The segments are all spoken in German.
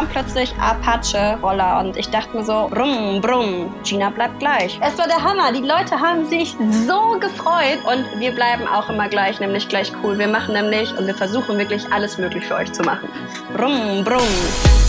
kam plötzlich Apache-Roller und ich dachte mir so, brumm, brumm, Gina bleibt gleich. Es war der Hammer. Die Leute haben sich so gefreut und wir bleiben auch immer gleich, nämlich gleich cool. Wir machen nämlich und wir versuchen wirklich alles möglich für euch zu machen. Brumm, brumm.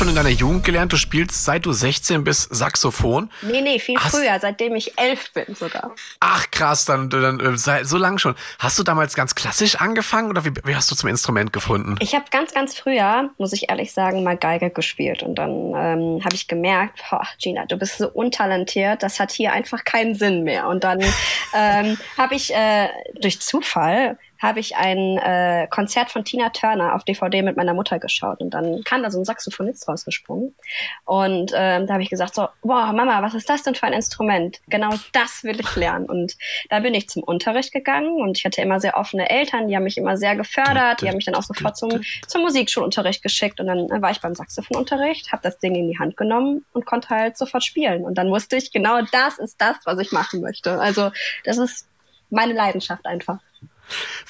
Schon in deiner Jugend gelernt? Du spielst seit du 16 bist Saxophon? Nee, nee, viel Hast früher, seitdem ich elf bin sogar. Ach krass, dann, dann äh, so lang schon. Hast du damals ganz klassisch angefangen oder wie, wie hast du zum Instrument gefunden? Ich habe ganz, ganz früher, muss ich ehrlich sagen, mal Geige gespielt und dann ähm, habe ich gemerkt, boah, Gina, du bist so untalentiert, das hat hier einfach keinen Sinn mehr. Und dann ähm, habe ich äh, durch Zufall habe ich ein äh, Konzert von Tina Turner auf DVD mit meiner Mutter geschaut und dann kam da so ein Saxophonist rausgesprungen und ähm, da habe ich gesagt so, boah Mama, was ist das denn für ein Instrument? Genau das will ich lernen und da bin ich zum Unterricht gegangen und ich hatte immer sehr offene Eltern, die haben mich immer sehr gefördert, die haben mich dann auch sofort zum, zum Musikschulunterricht geschickt und dann äh, war ich beim Saxophonunterricht, habe das Ding in die Hand genommen und konnte halt sofort spielen und dann wusste ich, genau das ist das, was ich machen möchte. Also das ist meine Leidenschaft einfach.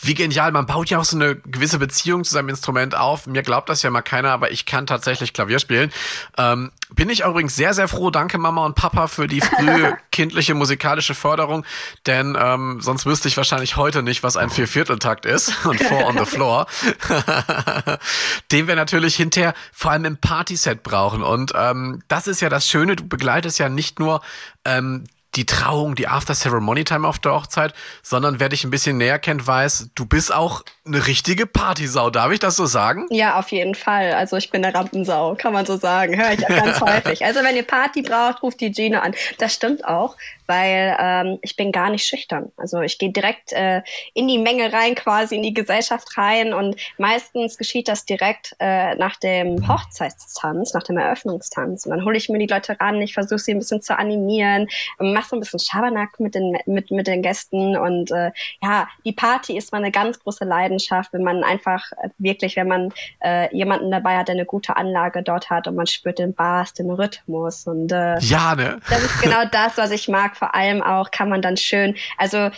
Wie genial, man baut ja auch so eine gewisse Beziehung zu seinem Instrument auf. Mir glaubt das ja mal keiner, aber ich kann tatsächlich Klavier spielen. Ähm, bin ich übrigens sehr, sehr froh. Danke Mama und Papa für die frühe kindliche musikalische Förderung, denn ähm, sonst wüsste ich wahrscheinlich heute nicht, was ein Viervierteltakt ist und Four on the Floor, den wir natürlich hinterher vor allem im Partyset brauchen. Und ähm, das ist ja das Schöne, du begleitest ja nicht nur ähm, die Trauung, die After-Ceremony-Time auf der Hochzeit, sondern wer dich ein bisschen näher kennt, weiß, du bist auch eine richtige Partysau. Darf ich das so sagen? Ja, auf jeden Fall. Also ich bin eine Rampensau, kann man so sagen. Höre ich ganz häufig. Also wenn ihr Party braucht, ruft die Gina an. Das stimmt auch, weil ähm, ich bin gar nicht schüchtern. Also ich gehe direkt äh, in die Menge rein, quasi in die Gesellschaft rein und meistens geschieht das direkt äh, nach dem Hochzeitstanz, nach dem Eröffnungstanz. Und dann hole ich mir die Leute ran, ich versuche sie ein bisschen zu animieren, mache so ein bisschen Schabernack mit den, mit, mit den Gästen und äh, ja, die Party ist mal eine ganz große Leidenschaft, wenn man einfach äh, wirklich, wenn man äh, jemanden dabei hat, der eine gute Anlage dort hat und man spürt den Bass, den Rhythmus und äh, ja, ne? das ist genau das, was ich mag vor allem auch kann man dann schön, also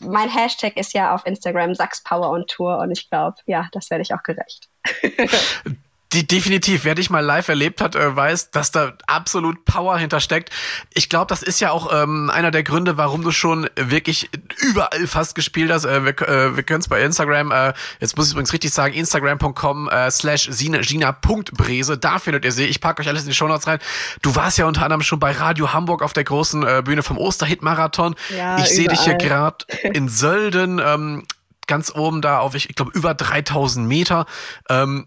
mein Hashtag ist ja auf Instagram Sachs Power on Tour und ich glaube, ja, das werde ich auch gerecht. Die, definitiv, wer dich mal live erlebt hat, äh, weiß, dass da absolut Power hintersteckt. Ich glaube, das ist ja auch ähm, einer der Gründe, warum du schon wirklich überall fast gespielt hast. Äh, wir äh, wir können es bei Instagram, äh, jetzt muss ich übrigens richtig sagen, instagram.com äh, slash gina.brese, da findet ihr sie. Ich packe euch alles in die Shownotes rein. Du warst ja unter anderem schon bei Radio Hamburg auf der großen äh, Bühne vom Osterhit-Marathon. Ja, ich sehe dich hier gerade in Sölden, ähm, ganz oben da auf, ich, ich glaube, über 3000 Meter. Ähm,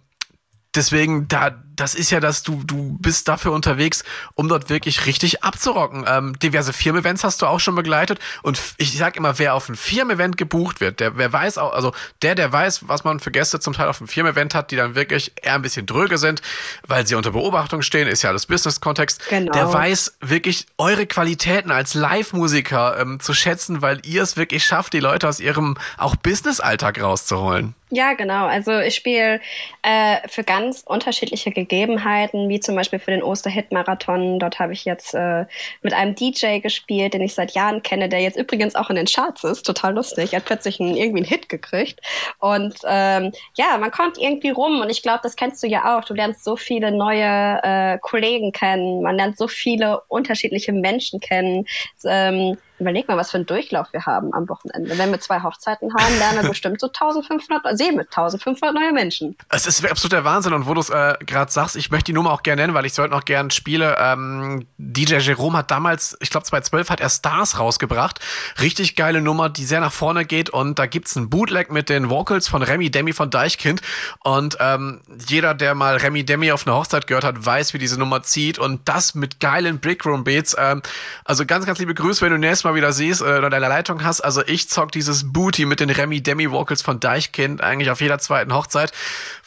deswegen, da, das ist ja das, du, du bist dafür unterwegs, um dort wirklich richtig abzurocken. Ähm, diverse Firmen-Events hast du auch schon begleitet. Und ich sag immer, wer auf ein Firmen-Event gebucht wird, der, wer weiß auch, also der, der weiß, was man für Gäste zum Teil auf einem Firmen-Event hat, die dann wirklich eher ein bisschen dröge sind, weil sie unter Beobachtung stehen, ist ja alles Business-Kontext. Genau. Der weiß wirklich eure Qualitäten als Live-Musiker ähm, zu schätzen, weil ihr es wirklich schafft, die Leute aus ihrem auch Business-Alltag rauszuholen. Ja, genau. Also ich spiele äh, für ganz unterschiedliche Gegebenheiten, wie zum Beispiel für den Osterhit-Marathon. Dort habe ich jetzt äh, mit einem DJ gespielt, den ich seit Jahren kenne, der jetzt übrigens auch in den Charts ist. Total lustig. Er hat plötzlich einen, irgendwie einen Hit gekriegt. Und ähm, ja, man kommt irgendwie rum und ich glaube, das kennst du ja auch. Du lernst so viele neue äh, Kollegen kennen. Man lernt so viele unterschiedliche Menschen kennen. Ähm, Überleg mal, was für einen Durchlauf wir haben am Wochenende. Wenn wir zwei Hochzeiten haben, lernen wir bestimmt so 1500, sehen wir 1500 neue Menschen. Es ist absolut der Wahnsinn. Und wo du es äh, gerade sagst, ich möchte die Nummer auch gerne nennen, weil ich es heute noch gerne spiele. Ähm, DJ Jerome hat damals, ich glaube 2012 hat er Stars rausgebracht. Richtig geile Nummer, die sehr nach vorne geht. Und da gibt's ein Bootleg mit den Vocals von Remy Demi von Deichkind. Und ähm, jeder, der mal Remy Demi auf einer Hochzeit gehört hat, weiß, wie diese Nummer zieht. Und das mit geilen Brickroom Beats. Ähm, also ganz, ganz liebe Grüße, wenn du nächstes Mal wieder siehst äh, oder deine Leitung hast. Also ich zock dieses Booty mit den Remy Demi Vocals von Deichkind eigentlich auf jeder zweiten Hochzeit,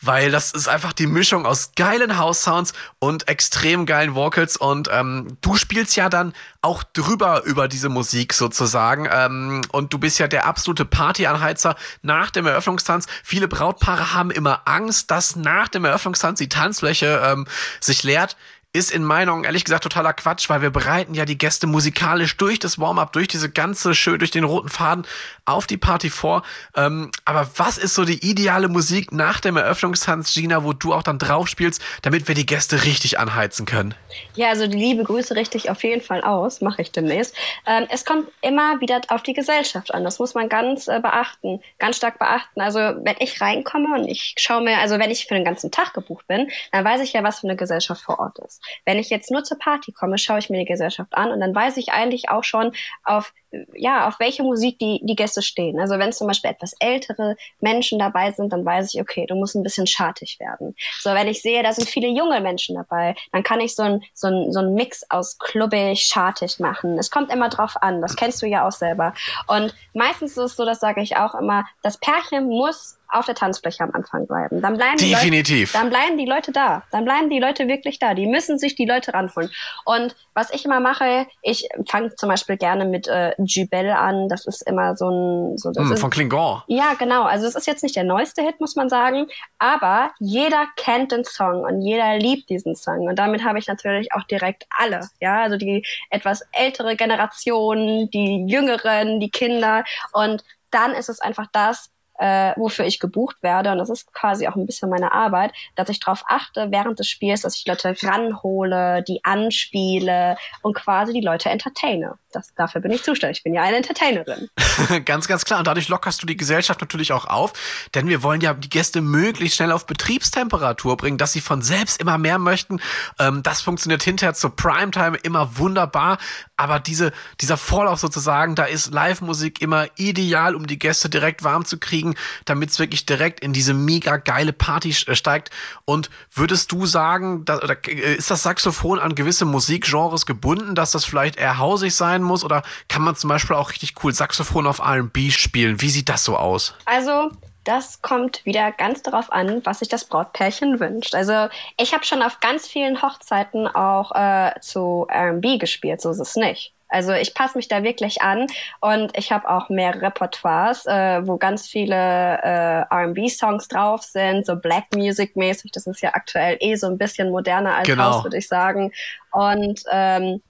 weil das ist einfach die Mischung aus geilen House Sounds und extrem geilen Vocals und ähm, du spielst ja dann auch drüber über diese Musik sozusagen ähm, und du bist ja der absolute Partyanheizer nach dem Eröffnungstanz. Viele Brautpaare haben immer Angst, dass nach dem Eröffnungstanz die Tanzfläche ähm, sich leert ist in meinen Augen ehrlich gesagt totaler Quatsch, weil wir bereiten ja die Gäste musikalisch durch das Warm-up, durch diese ganze schön, durch den roten Faden auf die Party vor. Ähm, aber was ist so die ideale Musik nach dem Eröffnungstanz, Gina, wo du auch dann drauf spielst, damit wir die Gäste richtig anheizen können? Ja, also die liebe Grüße richte ich auf jeden Fall aus, mache ich demnächst. Ähm, es kommt immer wieder auf die Gesellschaft an. Das muss man ganz äh, beachten, ganz stark beachten. Also wenn ich reinkomme und ich schaue mir, also wenn ich für den ganzen Tag gebucht bin, dann weiß ich ja, was für eine Gesellschaft vor Ort ist. Wenn ich jetzt nur zur Party komme, schaue ich mir die Gesellschaft an und dann weiß ich eigentlich auch schon, auf ja, auf welche Musik die, die Gäste stehen. Also wenn zum Beispiel etwas ältere Menschen dabei sind, dann weiß ich, okay, du musst ein bisschen schartig werden. So, wenn ich sehe, da sind viele junge Menschen dabei, dann kann ich so ein, so ein, so ein Mix aus klubbig, schartig machen. Es kommt immer drauf an, das kennst du ja auch selber. Und meistens ist es so, das sage ich auch immer, das Pärchen muss auf der Tanzfläche am Anfang bleiben. Dann bleiben Definitiv. Die Leute, dann bleiben die Leute da. Dann bleiben die Leute wirklich da. Die müssen sich die Leute ranholen. Und was ich immer mache, ich fange zum Beispiel gerne mit äh, Jubel an. Das ist immer so ein... So, das mm, ist, von Klingon. Ja, genau. Also es ist jetzt nicht der neueste Hit, muss man sagen. Aber jeder kennt den Song und jeder liebt diesen Song. Und damit habe ich natürlich auch direkt alle. Ja, also die etwas ältere Generation, die Jüngeren, die Kinder. Und dann ist es einfach das, äh, wofür ich gebucht werde. Und das ist quasi auch ein bisschen meine Arbeit, dass ich darauf achte während des Spiels, dass ich Leute ranhole, die anspiele und quasi die Leute entertaine. Das, dafür bin ich zuständig. Ich bin ja eine Entertainerin. ganz, ganz klar. Und dadurch lockerst du die Gesellschaft natürlich auch auf, denn wir wollen ja die Gäste möglichst schnell auf Betriebstemperatur bringen, dass sie von selbst immer mehr möchten. Ähm, das funktioniert hinterher zur Primetime immer wunderbar. Aber diese, dieser Vorlauf sozusagen, da ist Live-Musik immer ideal, um die Gäste direkt warm zu kriegen, damit es wirklich direkt in diese mega geile Party äh, steigt. Und würdest du sagen, oder äh, ist das Saxophon an gewisse Musikgenres gebunden, dass das vielleicht eher hausig sein muss? Oder kann man zum Beispiel auch richtig cool Saxophon auf R&B spielen? Wie sieht das so aus? Also das kommt wieder ganz darauf an, was sich das Brautpärchen wünscht. Also ich habe schon auf ganz vielen Hochzeiten auch äh, zu R&B gespielt, so ist es nicht. Also ich passe mich da wirklich an und ich habe auch mehr Repertoires, äh, wo ganz viele äh, R&B-Songs drauf sind, so Black Music-mäßig. Das ist ja aktuell eh so ein bisschen moderner als genau. Haus, würde ich sagen. Und ähm,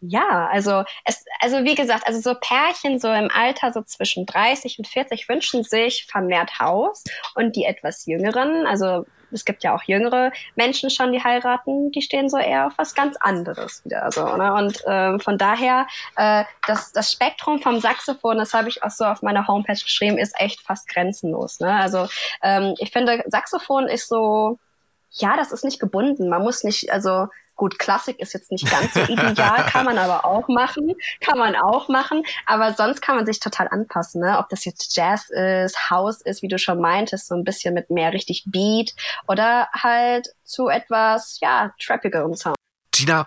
ja, also es, also wie gesagt, also so Pärchen so im Alter so zwischen 30 und 40 wünschen sich vermehrt Haus und die etwas jüngeren, also es gibt ja auch jüngere Menschen schon, die heiraten, die stehen so eher auf was ganz anderes wieder. So, ne? Und ähm, von daher, äh, das, das Spektrum vom Saxophon, das habe ich auch so auf meiner Homepage geschrieben, ist echt fast grenzenlos. Ne? Also ähm, ich finde, Saxophon ist so, ja, das ist nicht gebunden. Man muss nicht, also Gut, Klassik ist jetzt nicht ganz so ideal, kann man aber auch machen, kann man auch machen, aber sonst kann man sich total anpassen, ne? ob das jetzt Jazz ist, House ist, wie du schon meintest, so ein bisschen mit mehr richtig Beat oder halt zu etwas, ja, trappigerem Sound. Gina,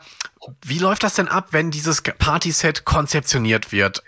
wie läuft das denn ab, wenn dieses Partyset konzeptioniert wird?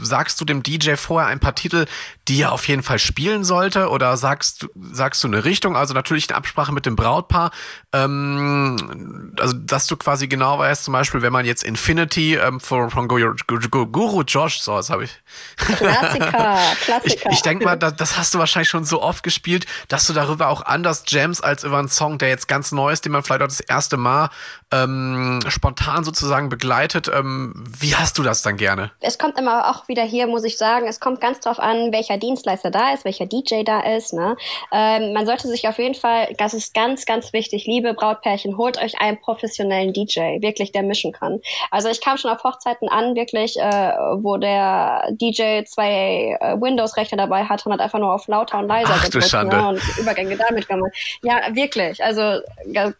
Sagst du dem DJ vorher ein paar Titel, die er auf jeden Fall spielen sollte? Oder sagst, sagst du eine Richtung? Also natürlich in Absprache mit dem Brautpaar. Ähm, also, dass du quasi genau weißt, zum Beispiel, wenn man jetzt Infinity ähm, von, von Guru, Guru Josh, so, das habe ich. Klassiker, Klassiker. Ich, ich denke mal, das, das hast du wahrscheinlich schon so oft gespielt, dass du darüber auch anders jams als über einen Song, der jetzt ganz neu ist, den man vielleicht auch das erste Mal ähm, spontan sozusagen begleitet. Ähm, wie hast du das dann gerne? Es kommt immer auch wieder hier, muss ich sagen, es kommt ganz drauf an, welcher Dienstleister da ist, welcher DJ da ist. Ne? Ähm, man sollte sich auf jeden Fall, das ist ganz, ganz wichtig, liebe Brautpärchen, holt euch einen professionellen DJ, wirklich, der mischen kann. Also ich kam schon auf Hochzeiten an, wirklich, äh, wo der DJ zwei äh, Windows-Rechner dabei hatte und hat einfach nur auf lauter und leiser Ach, gedrückt ne? und Übergänge damit gemacht. Ja, wirklich. Also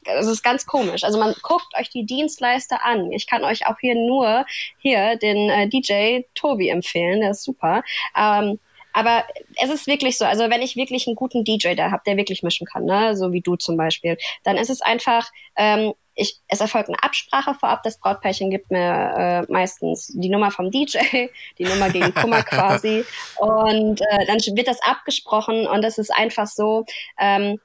es ist ganz komisch. Also man guckt guckt euch die Dienstleister an. Ich kann euch auch hier nur hier den äh, DJ Tobi empfehlen, der ist super. Ähm, aber es ist wirklich so, also wenn ich wirklich einen guten DJ da habe, der wirklich mischen kann, ne, so wie du zum Beispiel, dann ist es einfach, ähm, ich, es erfolgt eine Absprache vorab. Das Brautpärchen gibt mir äh, meistens die Nummer vom DJ, die Nummer gegen Kummer quasi. Und äh, dann wird das abgesprochen und es ist einfach so, ähm,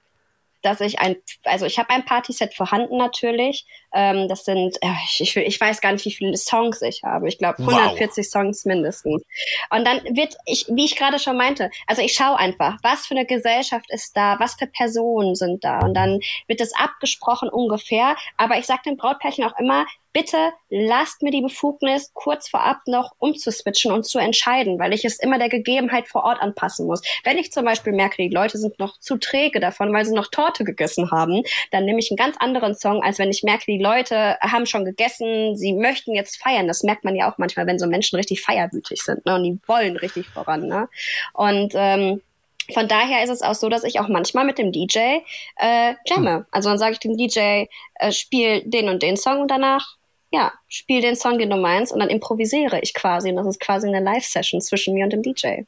dass ich ein, also ich habe ein Partyset vorhanden natürlich. Ähm, das sind, äh, ich, ich weiß gar nicht, wie viele Songs ich habe. Ich glaube 140 wow. Songs mindestens. Und dann wird ich, wie ich gerade schon meinte, also ich schaue einfach, was für eine Gesellschaft ist da, was für Personen sind da. Und dann wird es abgesprochen ungefähr. Aber ich sage den Brautpärchen auch immer, bitte lasst mir die Befugnis, kurz vorab noch umzuswitchen und zu entscheiden, weil ich es immer der Gegebenheit vor Ort anpassen muss. Wenn ich zum Beispiel merke, die Leute sind noch zu träge davon, weil sie noch Torte gegessen haben, dann nehme ich einen ganz anderen Song, als wenn ich merke, die Leute haben schon gegessen, sie möchten jetzt feiern. Das merkt man ja auch manchmal, wenn so Menschen richtig feierwütig sind ne? und die wollen richtig voran. Ne? Und ähm, von daher ist es auch so, dass ich auch manchmal mit dem DJ äh, jamme. Hm. Also dann sage ich dem DJ, äh, spiel den und den Song und danach ja, spiel den Song, den du meinst, und dann improvisiere ich quasi. Und das ist quasi eine Live-Session zwischen mir und dem DJ.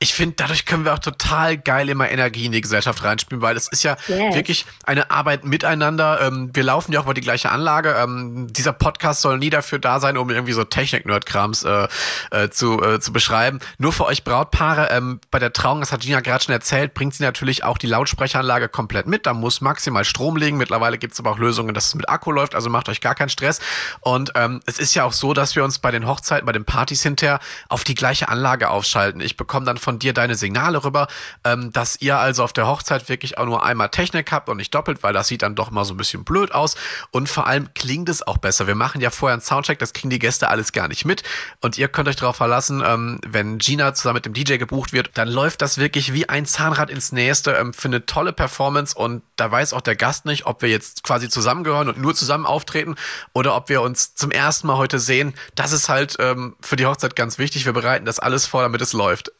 Ich finde, dadurch können wir auch total geil immer Energie in die Gesellschaft reinspielen, weil es ist ja yes. wirklich eine Arbeit miteinander. Ähm, wir laufen ja auch über die gleiche Anlage. Ähm, dieser Podcast soll nie dafür da sein, um irgendwie so Technik-Nerd-Krams äh, äh, zu, äh, zu beschreiben. Nur für euch Brautpaare, ähm, bei der Trauung, das hat Gina gerade schon erzählt, bringt sie natürlich auch die Lautsprecheranlage komplett mit. Da muss maximal Strom liegen. Mittlerweile gibt es aber auch Lösungen, dass es mit Akku läuft, also macht euch gar keinen Stress. Und ähm, es ist ja auch so, dass wir uns bei den Hochzeiten, bei den Partys hinterher auf die gleiche Anlage aufschalten. Ich bekomme dann von dir deine Signale rüber, ähm, dass ihr also auf der Hochzeit wirklich auch nur einmal Technik habt und nicht doppelt, weil das sieht dann doch mal so ein bisschen blöd aus. Und vor allem klingt es auch besser. Wir machen ja vorher einen Soundcheck, das kriegen die Gäste alles gar nicht mit. Und ihr könnt euch darauf verlassen, ähm, wenn Gina zusammen mit dem DJ gebucht wird, dann läuft das wirklich wie ein Zahnrad ins Nächste ähm, für eine tolle Performance. Und da weiß auch der Gast nicht, ob wir jetzt quasi zusammengehören und nur zusammen auftreten oder ob wir uns uns zum ersten Mal heute sehen, das ist halt ähm, für die Hochzeit ganz wichtig. Wir bereiten das alles vor, damit es läuft.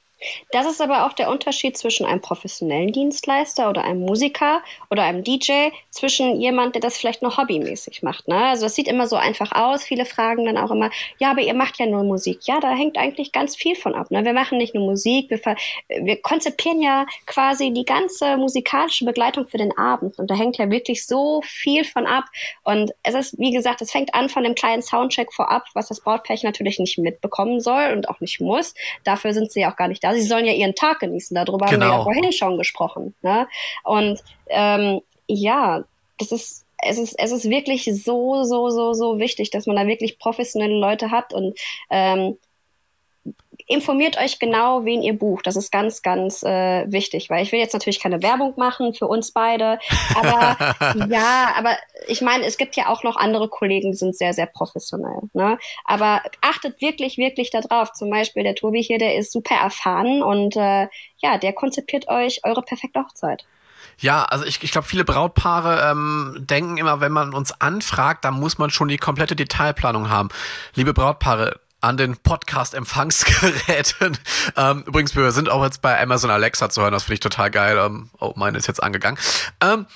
Das ist aber auch der Unterschied zwischen einem professionellen Dienstleister oder einem Musiker oder einem DJ, zwischen jemand, der das vielleicht nur hobbymäßig macht. Ne? Also das sieht immer so einfach aus. Viele fragen dann auch immer, ja, aber ihr macht ja nur Musik. Ja, da hängt eigentlich ganz viel von ab. Ne? Wir machen nicht nur Musik, wir, wir konzipieren ja quasi die ganze musikalische Begleitung für den Abend. Und da hängt ja wirklich so viel von ab. Und es ist, wie gesagt, es fängt an von dem kleinen Soundcheck vorab, was das Brautpärchen natürlich nicht mitbekommen soll und auch nicht muss. Dafür sind sie ja auch gar nicht da ja, sie sollen ja ihren Tag genießen. Darüber genau. haben wir ja genau. vorhin schon gesprochen. Ne? Und ähm, ja, das ist es ist, es ist wirklich so, so, so, so wichtig, dass man da wirklich professionelle Leute hat und ähm, informiert euch genau, wen ihr bucht. Das ist ganz, ganz äh, wichtig, weil ich will jetzt natürlich keine Werbung machen für uns beide, aber ja, aber ich meine, es gibt ja auch noch andere Kollegen, die sind sehr, sehr professionell. Ne? Aber achtet wirklich, wirklich darauf. Zum Beispiel der Tobi hier, der ist super erfahren und äh, ja, der konzipiert euch eure perfekte Hochzeit. Ja, also ich, ich glaube, viele Brautpaare ähm, denken immer, wenn man uns anfragt, dann muss man schon die komplette Detailplanung haben. Liebe Brautpaare, an den Podcast-Empfangsgeräten. Ähm, übrigens, wir sind auch jetzt bei Amazon Alexa zu hören, das finde ich total geil. Ähm, oh, meine ist jetzt angegangen. Ähm,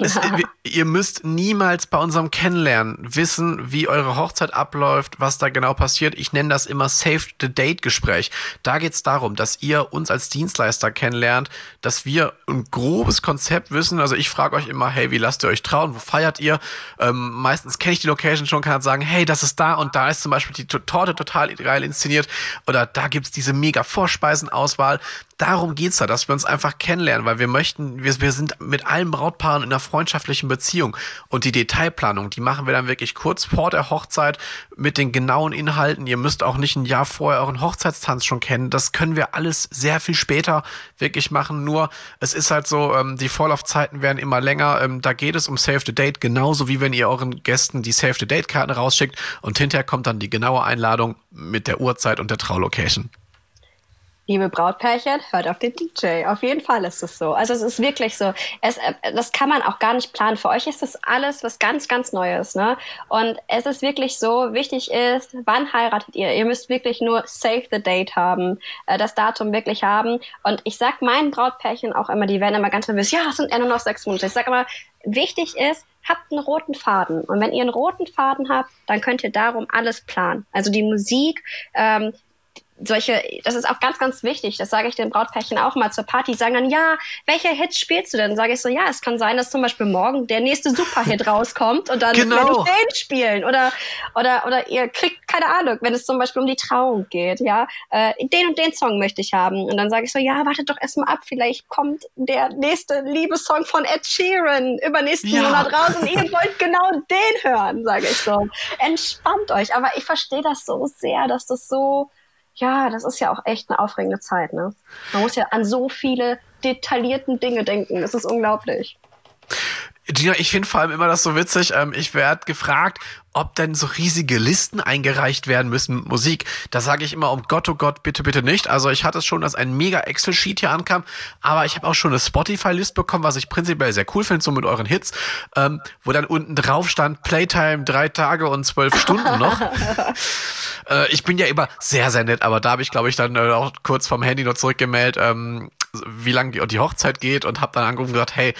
es, ihr müsst niemals bei unserem Kennenlernen wissen, wie eure Hochzeit abläuft, was da genau passiert. Ich nenne das immer Save the Date Gespräch. Da geht es darum, dass ihr uns als Dienstleister kennenlernt, dass wir ein grobes Konzept wissen. Also ich frage euch immer, hey, wie lasst ihr euch trauen? Wo feiert ihr? Ähm, meistens kenne ich die Location schon, kann halt sagen, hey, das ist da und da ist zum Beispiel die Torte total geil inszeniert oder da gibt's diese mega Vorspeisenauswahl darum geht's da, dass wir uns einfach kennenlernen, weil wir möchten, wir, wir sind mit allen Brautpaaren in einer freundschaftlichen Beziehung und die Detailplanung, die machen wir dann wirklich kurz vor der Hochzeit mit den genauen Inhalten. Ihr müsst auch nicht ein Jahr vorher euren Hochzeitstanz schon kennen. Das können wir alles sehr viel später wirklich machen. Nur es ist halt so, ähm, die Vorlaufzeiten werden immer länger. Ähm, da geht es um Save the Date, genauso wie wenn ihr euren Gästen die Save the Date Karten rausschickt und hinterher kommt dann die genaue Einladung mit der Uhrzeit und der Traulocation liebe Brautpärchen, hört auf den DJ. Auf jeden Fall ist es so. Also es ist wirklich so. Es, äh, das kann man auch gar nicht planen. Für euch ist das alles was ganz, ganz Neues. Ne? Und es ist wirklich so, wichtig ist, wann heiratet ihr? Ihr müsst wirklich nur Save the Date haben, äh, das Datum wirklich haben. Und ich sag meinen Brautpärchen auch immer, die werden immer ganz nervös, ja, es sind ja nur noch sechs Monate. Ich sag immer, wichtig ist, habt einen roten Faden. Und wenn ihr einen roten Faden habt, dann könnt ihr darum alles planen. Also die Musik, ähm, solche, das ist auch ganz, ganz wichtig. Das sage ich den Brautpärchen auch mal zur Party. Die sagen dann, ja, welche Hits spielst du denn? Sage ich so, ja, es kann sein, dass zum Beispiel morgen der nächste Superhit rauskommt und dann genau. werde ich den spielen. Oder, oder, oder ihr kriegt, keine Ahnung, wenn es zum Beispiel um die Trauung geht, ja, äh, den und den Song möchte ich haben. Und dann sage ich so, ja, wartet doch erstmal ab, vielleicht kommt der nächste Liebessong von Ed Sheeran übernächsten ja. Monat raus und ihr wollt genau den hören, sage ich so. Entspannt euch. Aber ich verstehe das so sehr, dass das so ja, das ist ja auch echt eine aufregende Zeit, ne? Man muss ja an so viele detaillierten Dinge denken. Das ist unglaublich. Gina, ich finde vor allem immer das so witzig. Ähm, ich werde gefragt, ob denn so riesige Listen eingereicht werden müssen mit Musik. Da sage ich immer, um Gott, oh Gott, bitte, bitte nicht. Also ich hatte es schon, dass ein mega Excel-Sheet hier ankam, aber ich habe auch schon eine Spotify-List bekommen, was ich prinzipiell sehr cool finde, so mit euren Hits, ähm, wo dann unten drauf stand, Playtime drei Tage und zwölf Stunden noch. äh, ich bin ja immer sehr, sehr nett, aber da habe ich, glaube ich, dann äh, auch kurz vom Handy noch zurückgemeldet, ähm, wie lange die, die Hochzeit geht und habe dann angerufen und gesagt, hey,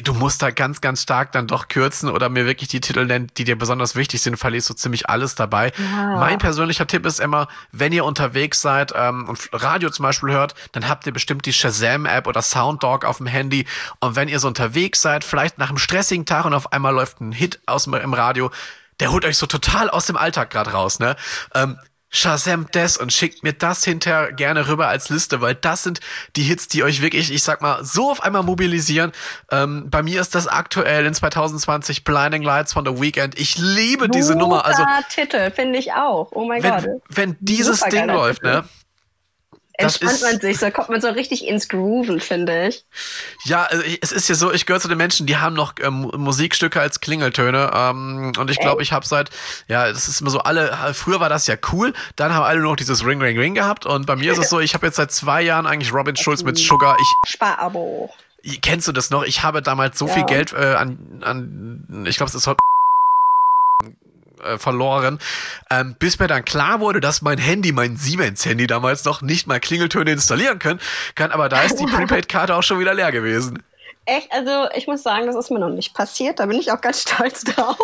du musst da ganz, ganz stark dann doch kürzen oder mir wirklich die Titel nennen, die dir besonders wichtig sind, verlierst du ziemlich alles dabei. Ja. Mein persönlicher Tipp ist immer, wenn ihr unterwegs seid ähm, und Radio zum Beispiel hört, dann habt ihr bestimmt die Shazam-App oder Sounddog auf dem Handy. Und wenn ihr so unterwegs seid, vielleicht nach einem stressigen Tag und auf einmal läuft ein Hit aus dem, im Radio, der holt euch so total aus dem Alltag gerade raus, ne? Ähm, Shazam das und schickt mir das hinterher gerne rüber als Liste, weil das sind die Hits, die euch wirklich, ich sag mal, so auf einmal mobilisieren. Ähm, bei mir ist das aktuell in 2020 Blinding Lights von The Weeknd. Ich liebe Super diese Nummer. Also Titel finde ich auch. Oh mein Gott. Wenn dieses Ding läuft, Titel. ne? Entspannt man sich, so kommt man so richtig ins Grooven, finde ich. Ja, also es ist ja so, ich gehöre zu den Menschen, die haben noch ähm, Musikstücke als Klingeltöne. Ähm, und ich glaube, ich habe seit, ja, das ist immer so alle, früher war das ja cool, dann haben alle nur noch dieses Ring, Ring, Ring gehabt. Und bei mir ist es so, ich habe jetzt seit zwei Jahren eigentlich Robin Schulz mit Sugar. Ich, Sparabo. Kennst du das noch? Ich habe damals so ja. viel Geld äh, an, an, ich glaube, es ist heute äh, verloren, ähm, bis mir dann klar wurde, dass mein Handy, mein Siemens-Handy damals noch nicht mal Klingeltöne installieren können, kann, aber da ist die Prepaid-Karte auch schon wieder leer gewesen. Echt, also ich muss sagen, das ist mir noch nicht passiert, da bin ich auch ganz stolz drauf.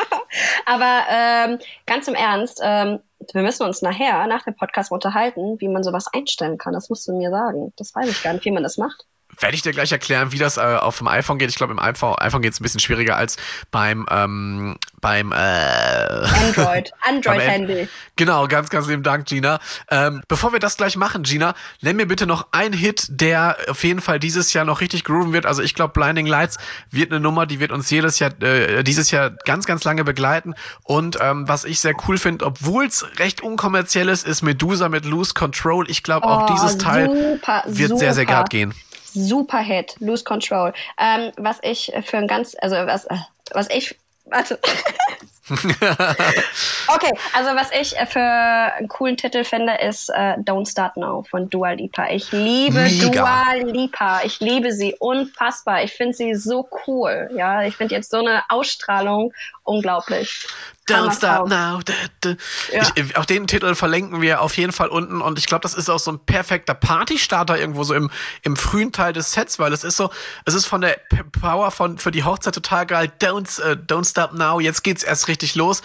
aber ähm, ganz im Ernst, ähm, wir müssen uns nachher, nach dem Podcast unterhalten, wie man sowas einstellen kann. Das musst du mir sagen. Das weiß ich gar nicht, wie man das macht werde ich dir gleich erklären, wie das äh, auf dem iPhone geht. Ich glaube, im iPhone, iPhone geht es ein bisschen schwieriger als beim ähm, beim äh, Android, Android-Handy. Genau, ganz, ganz lieben Dank, Gina. Ähm, bevor wir das gleich machen, Gina, nenn mir bitte noch einen Hit, der auf jeden Fall dieses Jahr noch richtig grooven wird. Also ich glaube, Blinding Lights wird eine Nummer, die wird uns jedes Jahr, äh, dieses Jahr ganz, ganz lange begleiten. Und ähm, was ich sehr cool finde, obwohl es recht unkommerziell ist, ist Medusa mit Loose Control. Ich glaube, auch oh, dieses Teil super, wird super. sehr, sehr hart gehen super Hit, Lose Control. Ähm, was ich für ein ganz, also was, was ich, warte. okay, also was ich für einen coolen Titel finde, ist äh, Don't Start Now von Dua Lipa. Ich liebe Mega. Dua Lipa. Ich liebe sie unfassbar. Ich finde sie so cool. Ja, ich finde jetzt so eine Ausstrahlung unglaublich. Don't Stop Now. Ja. Ich, auch den Titel verlinken wir auf jeden Fall unten und ich glaube, das ist auch so ein perfekter Partystarter irgendwo so im, im frühen Teil des Sets, weil es ist so, es ist von der Power von für die Hochzeit total geil. Don't, uh, don't Stop Now. Jetzt geht's erst richtig los.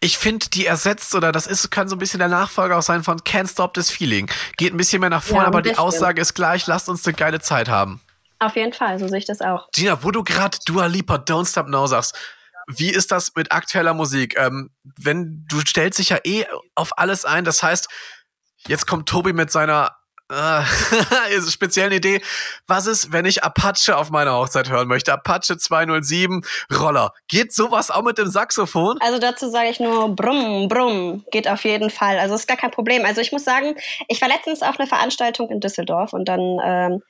Ich finde, die ersetzt oder das ist kann so ein bisschen der Nachfolger auch sein von Can't Stop This Feeling. Geht ein bisschen mehr nach vorne, ja, aber die Aussage ist gleich. Lasst uns eine geile Zeit haben. Auf jeden Fall, so sehe ich das auch. Gina, wo du gerade Dua Lipa Don't Stop Now sagst, wie ist das mit aktueller Musik? Ähm, wenn du stellst dich ja eh auf alles ein, das heißt, jetzt kommt Tobi mit seiner äh, speziellen Idee. Was ist, wenn ich Apache auf meiner Hochzeit hören möchte? Apache 207 Roller. Geht sowas auch mit dem Saxophon? Also dazu sage ich nur brumm, brumm. Geht auf jeden Fall. Also ist gar kein Problem. Also ich muss sagen, ich war letztens auf einer Veranstaltung in Düsseldorf und dann ähm,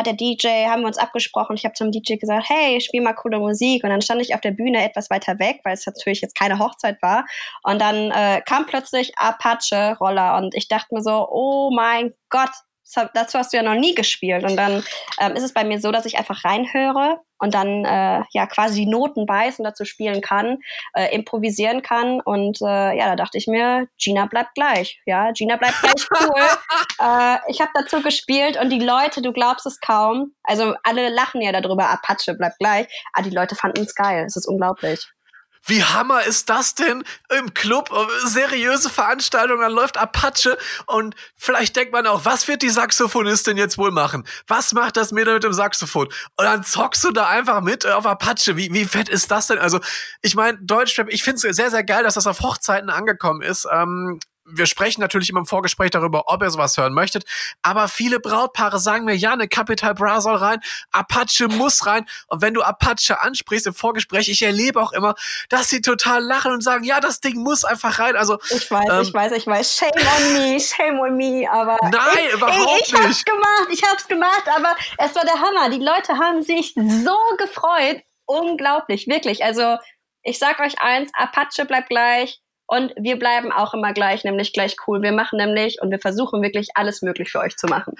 hat der DJ, haben wir uns abgesprochen. Ich habe zum DJ gesagt, hey, spiel mal coole Musik. Und dann stand ich auf der Bühne etwas weiter weg, weil es natürlich jetzt keine Hochzeit war. Und dann äh, kam plötzlich Apache-Roller und ich dachte mir so, oh mein Gott, dazu hast du ja noch nie gespielt. Und dann ähm, ist es bei mir so, dass ich einfach reinhöre und dann äh, ja quasi Noten weiß und dazu spielen kann, äh, improvisieren kann. Und äh, ja, da dachte ich mir, Gina bleibt gleich. Ja, Gina bleibt gleich cool. äh, ich habe dazu gespielt und die Leute, du glaubst es kaum, also alle lachen ja darüber, Apache bleibt gleich, aber die Leute fanden es geil. Es ist unglaublich. Wie hammer ist das denn? Im Club, äh, seriöse Veranstaltung, dann läuft Apache und vielleicht denkt man auch, was wird die Saxophonistin jetzt wohl machen? Was macht das Mädel mit dem Saxophon? Und dann zockst du da einfach mit äh, auf Apache. Wie, wie fett ist das denn? Also, ich meine, Deutschrap, ich finde es sehr, sehr geil, dass das auf Hochzeiten angekommen ist. Ähm, wir sprechen natürlich immer im Vorgespräch darüber, ob ihr sowas hören möchtet. Aber viele Brautpaare sagen mir, ja, eine Capital Bra soll rein, Apache muss rein. Und wenn du Apache ansprichst im Vorgespräch, ich erlebe auch immer, dass sie total lachen und sagen, ja, das Ding muss einfach rein. Also ich weiß, ähm, ich weiß, ich weiß, shame on me, shame on me. Aber nein, ich, überhaupt ich, ich nicht. hab's gemacht, ich hab's gemacht. Aber es war der Hammer. Die Leute haben sich so gefreut, unglaublich, wirklich. Also ich sag euch eins, Apache bleibt gleich. Und wir bleiben auch immer gleich, nämlich gleich cool. Wir machen nämlich und wir versuchen wirklich alles möglich für euch zu machen.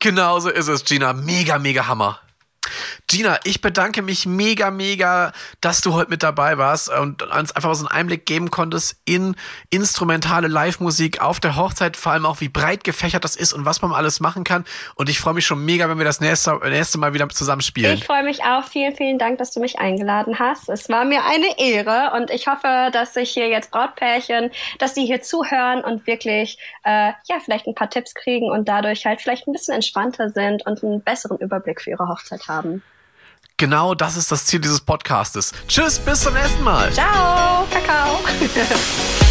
Genau so ist es, Gina. Mega, mega Hammer. Gina, ich bedanke mich mega, mega, dass du heute mit dabei warst und uns einfach so einen Einblick geben konntest in instrumentale Live-Musik auf der Hochzeit, vor allem auch wie breit gefächert das ist und was man alles machen kann. Und ich freue mich schon mega, wenn wir das nächste, nächste Mal wieder zusammen spielen. Ich freue mich auch. Vielen, vielen Dank, dass du mich eingeladen hast. Es war mir eine Ehre und ich hoffe, dass sich hier jetzt Brautpärchen, dass die hier zuhören und wirklich, äh, ja, vielleicht ein paar Tipps kriegen und dadurch halt vielleicht ein bisschen entspannter sind und einen besseren Überblick für ihre Hochzeit haben. Genau das ist das Ziel dieses Podcastes. Tschüss, bis zum nächsten Mal. Ciao, Kakao.